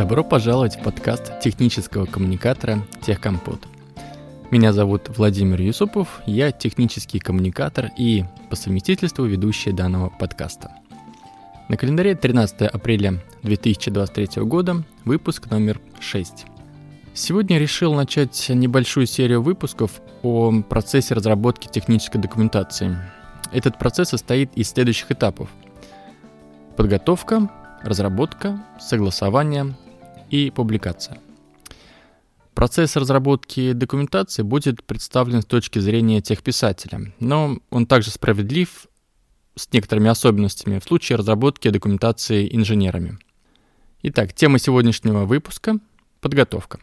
Добро пожаловать в подкаст технического коммуникатора «Техкомпот». Меня зовут Владимир Юсупов, я технический коммуникатор и по совместительству ведущий данного подкаста. На календаре 13 апреля 2023 года, выпуск номер 6. Сегодня решил начать небольшую серию выпусков о процессе разработки технической документации. Этот процесс состоит из следующих этапов. Подготовка, разработка, согласование и публикация. Процесс разработки документации будет представлен с точки зрения техписателя, но он также справедлив с некоторыми особенностями в случае разработки документации инженерами. Итак, тема сегодняшнего выпуска – подготовка.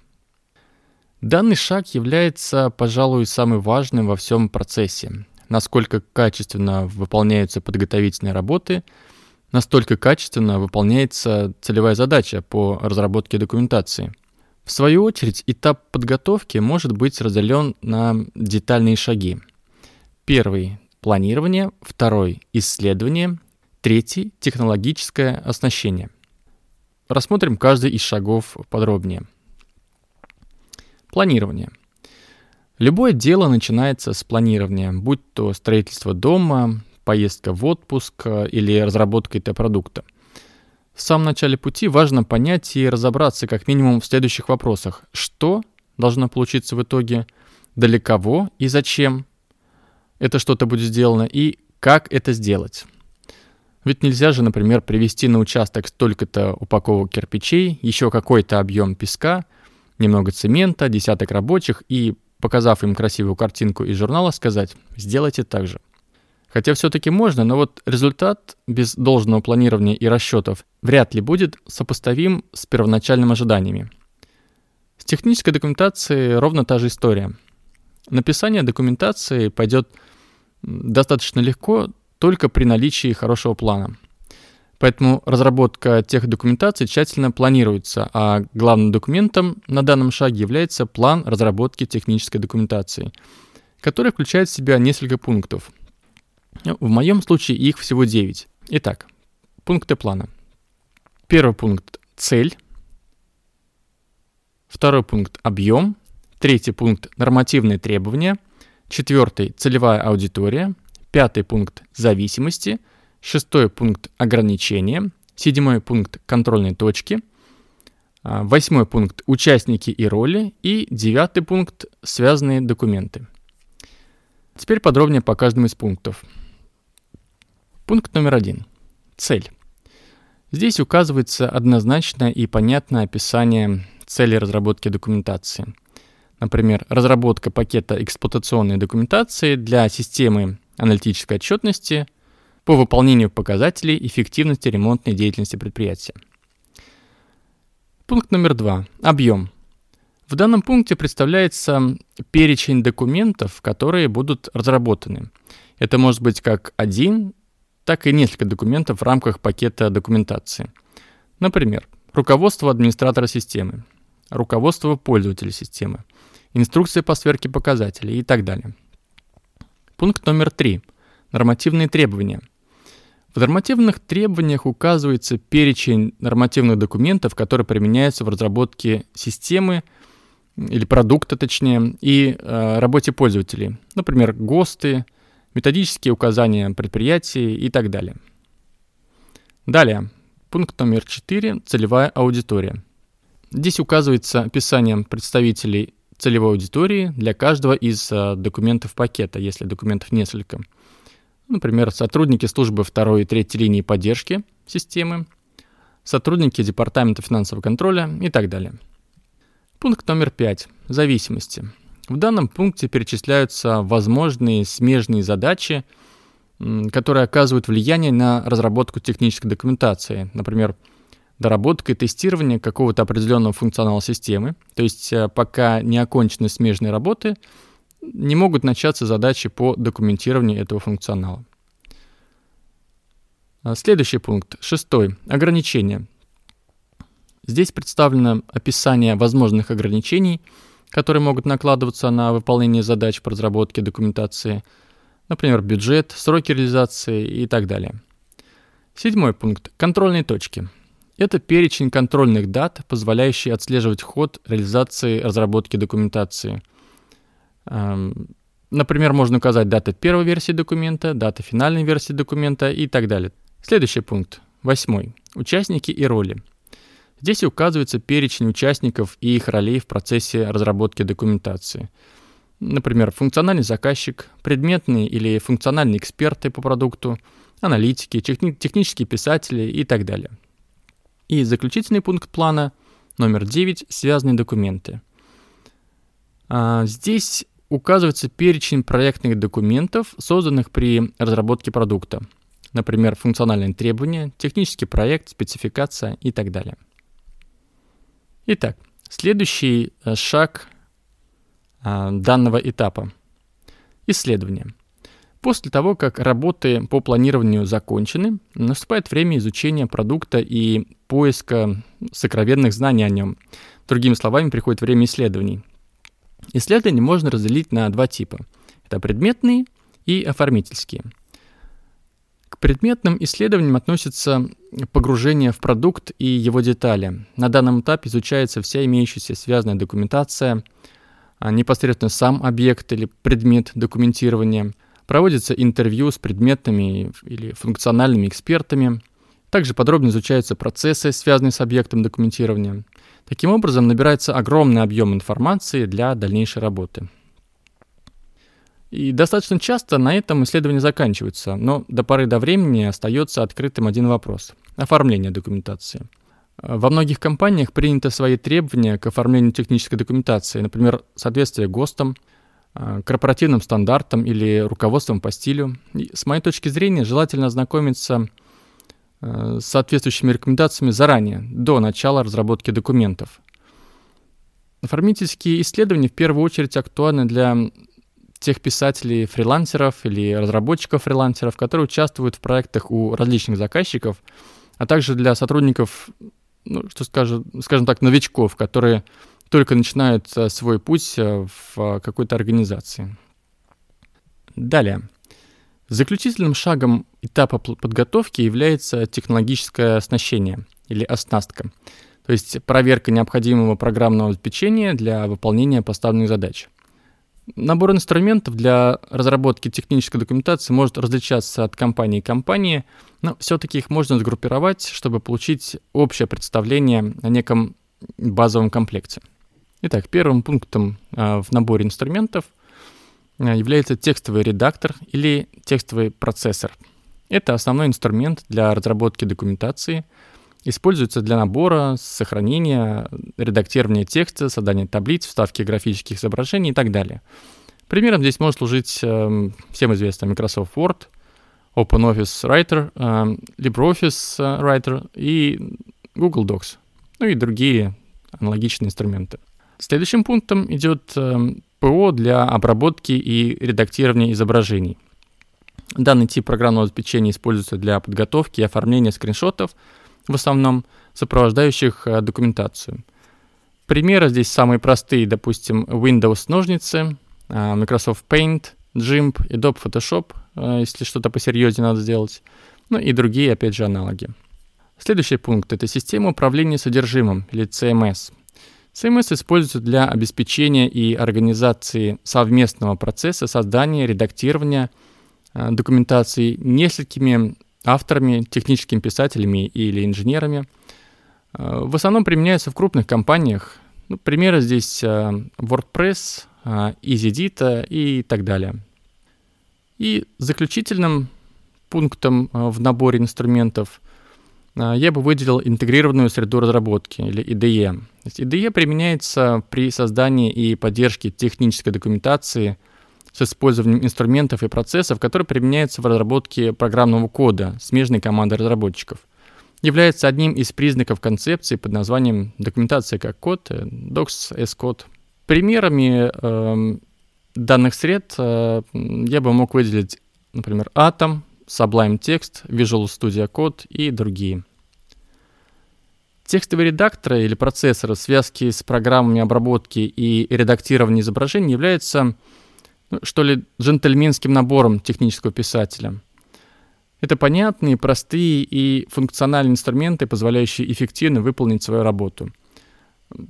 Данный шаг является, пожалуй, самым важным во всем процессе. Насколько качественно выполняются подготовительные работы – настолько качественно выполняется целевая задача по разработке документации. В свою очередь, этап подготовки может быть разделен на детальные шаги. Первый – планирование, второй – исследование, третий – технологическое оснащение. Рассмотрим каждый из шагов подробнее. Планирование. Любое дело начинается с планирования, будь то строительство дома, поездка в отпуск э, или разработка ИТ-продукта. В самом начале пути важно понять и разобраться как минимум в следующих вопросах. Что должно получиться в итоге, для кого и зачем это что-то будет сделано, и как это сделать. Ведь нельзя же, например, привести на участок столько-то упаковок кирпичей, еще какой-то объем песка, немного цемента, десяток рабочих и, показав им красивую картинку из журнала, сказать «сделайте так же». Хотя все-таки можно, но вот результат без должного планирования и расчетов вряд ли будет сопоставим с первоначальными ожиданиями. С технической документацией ровно та же история. Написание документации пойдет достаточно легко только при наличии хорошего плана. Поэтому разработка тех документаций тщательно планируется, а главным документом на данном шаге является план разработки технической документации, который включает в себя несколько пунктов – в моем случае их всего 9. Итак, пункты плана. Первый пункт – цель. Второй пункт – объем. Третий пункт – нормативные требования. Четвертый – целевая аудитория. Пятый пункт – зависимости. Шестой пункт – ограничения. Седьмой пункт – контрольные точки. А, восьмой пункт – участники и роли. И девятый пункт – связанные документы. Теперь подробнее по каждому из пунктов. Пункт номер один. Цель. Здесь указывается однозначное и понятное описание цели разработки документации. Например, разработка пакета эксплуатационной документации для системы аналитической отчетности по выполнению показателей эффективности ремонтной деятельности предприятия. Пункт номер два. Объем. В данном пункте представляется перечень документов, которые будут разработаны. Это может быть как один так и несколько документов в рамках пакета документации. Например, руководство администратора системы, руководство пользователя системы, инструкция по сверке показателей и так далее. Пункт номер три. Нормативные требования. В нормативных требованиях указывается перечень нормативных документов, которые применяются в разработке системы или продукта, точнее, и э, работе пользователей. Например, ГОСТы, методические указания предприятий и так далее. Далее, пункт номер 4 – целевая аудитория. Здесь указывается описание представителей целевой аудитории для каждого из э, документов пакета, если документов несколько. Например, сотрудники службы второй и третьей линии поддержки системы, сотрудники департамента финансового контроля и так далее. Пункт номер 5. Зависимости. В данном пункте перечисляются возможные смежные задачи, которые оказывают влияние на разработку технической документации. Например, доработка и тестирование какого-то определенного функционала системы. То есть э, пока не окончены смежные работы, не могут начаться задачи по документированию этого функционала. А, следующий пункт, шестой, ограничения. Здесь представлено описание возможных ограничений – которые могут накладываться на выполнение задач по разработке документации, например, бюджет, сроки реализации и так далее. Седьмой пункт. Контрольные точки. Это перечень контрольных дат, позволяющий отслеживать ход реализации разработки документации. Эм, например, можно указать дату первой версии документа, дату финальной версии документа и так далее. Следующий пункт, восьмой. Участники и роли. Здесь указывается перечень участников и их ролей в процессе разработки документации. Например, функциональный заказчик, предметные или функциональные эксперты по продукту, аналитики, техни- технические писатели и так далее. И заключительный пункт плана номер 9 – связанные документы. А, здесь указывается перечень проектных документов, созданных при разработке продукта. Например, функциональные требования, технический проект, спецификация и так далее. Итак, следующий э, шаг а, данного этапа – исследование. После того, как работы по планированию закончены, наступает время изучения продукта и поиска сокровенных знаний о нем. Другими словами, приходит время исследований. Исследования можно разделить на два типа. Это предметные и оформительские. К предметным исследованиям относится погружение в продукт и его детали. На данном этапе изучается вся имеющаяся связанная документация, а непосредственно сам объект или предмет документирования – Проводится интервью с предметными или функциональными экспертами. Также подробно изучаются процессы, связанные с объектом документирования. Таким образом, набирается огромный объем информации для дальнейшей работы. И достаточно часто на этом исследования заканчиваются, но до поры до времени остается открытым один вопрос – оформление документации. Во многих компаниях принято свои требования к оформлению технической документации, например, соответствие ГОСТам – Э, корпоративным стандартам или руководством по стилю. И, с моей точки зрения, желательно ознакомиться э, с соответствующими рекомендациями заранее, до начала разработки документов. Оформительские исследования в первую очередь актуальны для тех писателей-фрилансеров или разработчиков-фрилансеров, которые участвуют в проектах у различных заказчиков, а также для сотрудников, ну, что скажем, скажем так, новичков, которые только начинают э, свой путь э, в э, какой-то организации. Далее. Заключительным шагом этапа подготовки является технологическое оснащение или оснастка, то есть проверка необходимого программного обеспечения для выполнения поставленных задач. Набор инструментов для разработки технической документации может различаться от компании к компании, но все-таки их можно сгруппировать, чтобы получить общее представление о неком базовом комплекте. Итак, первым пунктом а, в наборе инструментов а, является текстовый редактор или текстовый процессор. Это основной инструмент для разработки документации, используется для набора, сохранения, редактирования текста, создания таблиц, вставки графических изображений и так далее. Примером здесь может служить э, всем известный Microsoft Word, OpenOffice Writer, э, LibreOffice Writer и Google Docs, ну и другие аналогичные инструменты. Следующим пунктом идет эм, ПО для обработки и редактирования изображений. Данный тип программного обеспечения используется для подготовки и оформления скриншотов, в основном сопровождающих э, документацию. Примеры здесь самые простые, допустим, Windows ножницы, э, Microsoft Paint, GIMP, Adobe Photoshop, э, если что-то посерьезнее надо сделать, ну и другие, опять же, аналоги. Следующий пункт – это система управления содержимым, или CMS. CMS используется для обеспечения и организации совместного процесса создания, редактирования документации несколькими авторами, техническими писателями или инженерами. Э, в основном применяется в крупных компаниях. Ну, примеры здесь э, WordPress, EasyDita и так далее. И заключительным пунктом в наборе инструментов я бы выделил интегрированную среду разработки, или IDE. IDE применяется при создании и поддержке технической документации с использованием инструментов и процессов, которые применяются в разработке программного кода смежной команды разработчиков. Является одним из признаков концепции под названием документация как код, э, Docs as код. Примерами э, данных сред э, я бы мог выделить, например, Atom, Sublime Text, Visual Studio Code и другие. Текстовые редакторы или процессоры в связке с программами обработки и редактирования изображений являются, что ли, джентльменским набором технического писателя. Это понятные, простые и функциональные инструменты, позволяющие эффективно выполнить свою работу.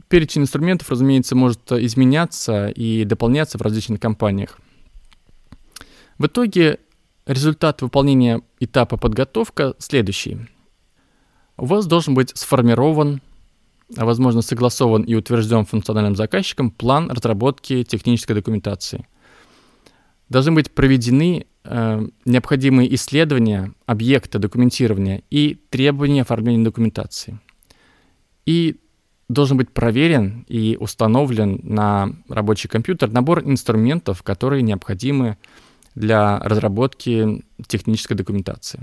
Перечень инструментов, разумеется, может изменяться и дополняться в различных компаниях. В итоге результат выполнения этапа подготовка следующий. У вас должен быть сформирован, а возможно согласован и утвержден функциональным заказчиком план разработки технической документации. Должны быть проведены э, необходимые исследования объекта документирования и требования оформления документации. И должен быть проверен и установлен на рабочий компьютер набор инструментов, которые необходимы для разработки технической документации.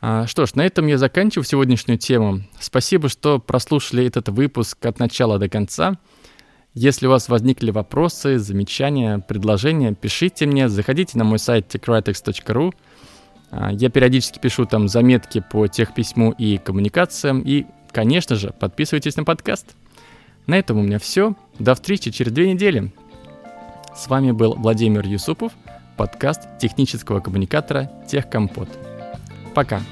А, что ж, на этом я заканчиваю сегодняшнюю тему. Спасибо, что прослушали этот выпуск от начала до конца. Если у вас возникли вопросы, замечания, предложения, пишите мне, заходите на мой сайт techwritex.ru. А, я периодически пишу там заметки по техписьму и коммуникациям. И, конечно же, подписывайтесь на подкаст. На этом у меня все. До встречи через две недели. С вами был Владимир Юсупов, подкаст технического коммуникатора «Техкомпот». Пока.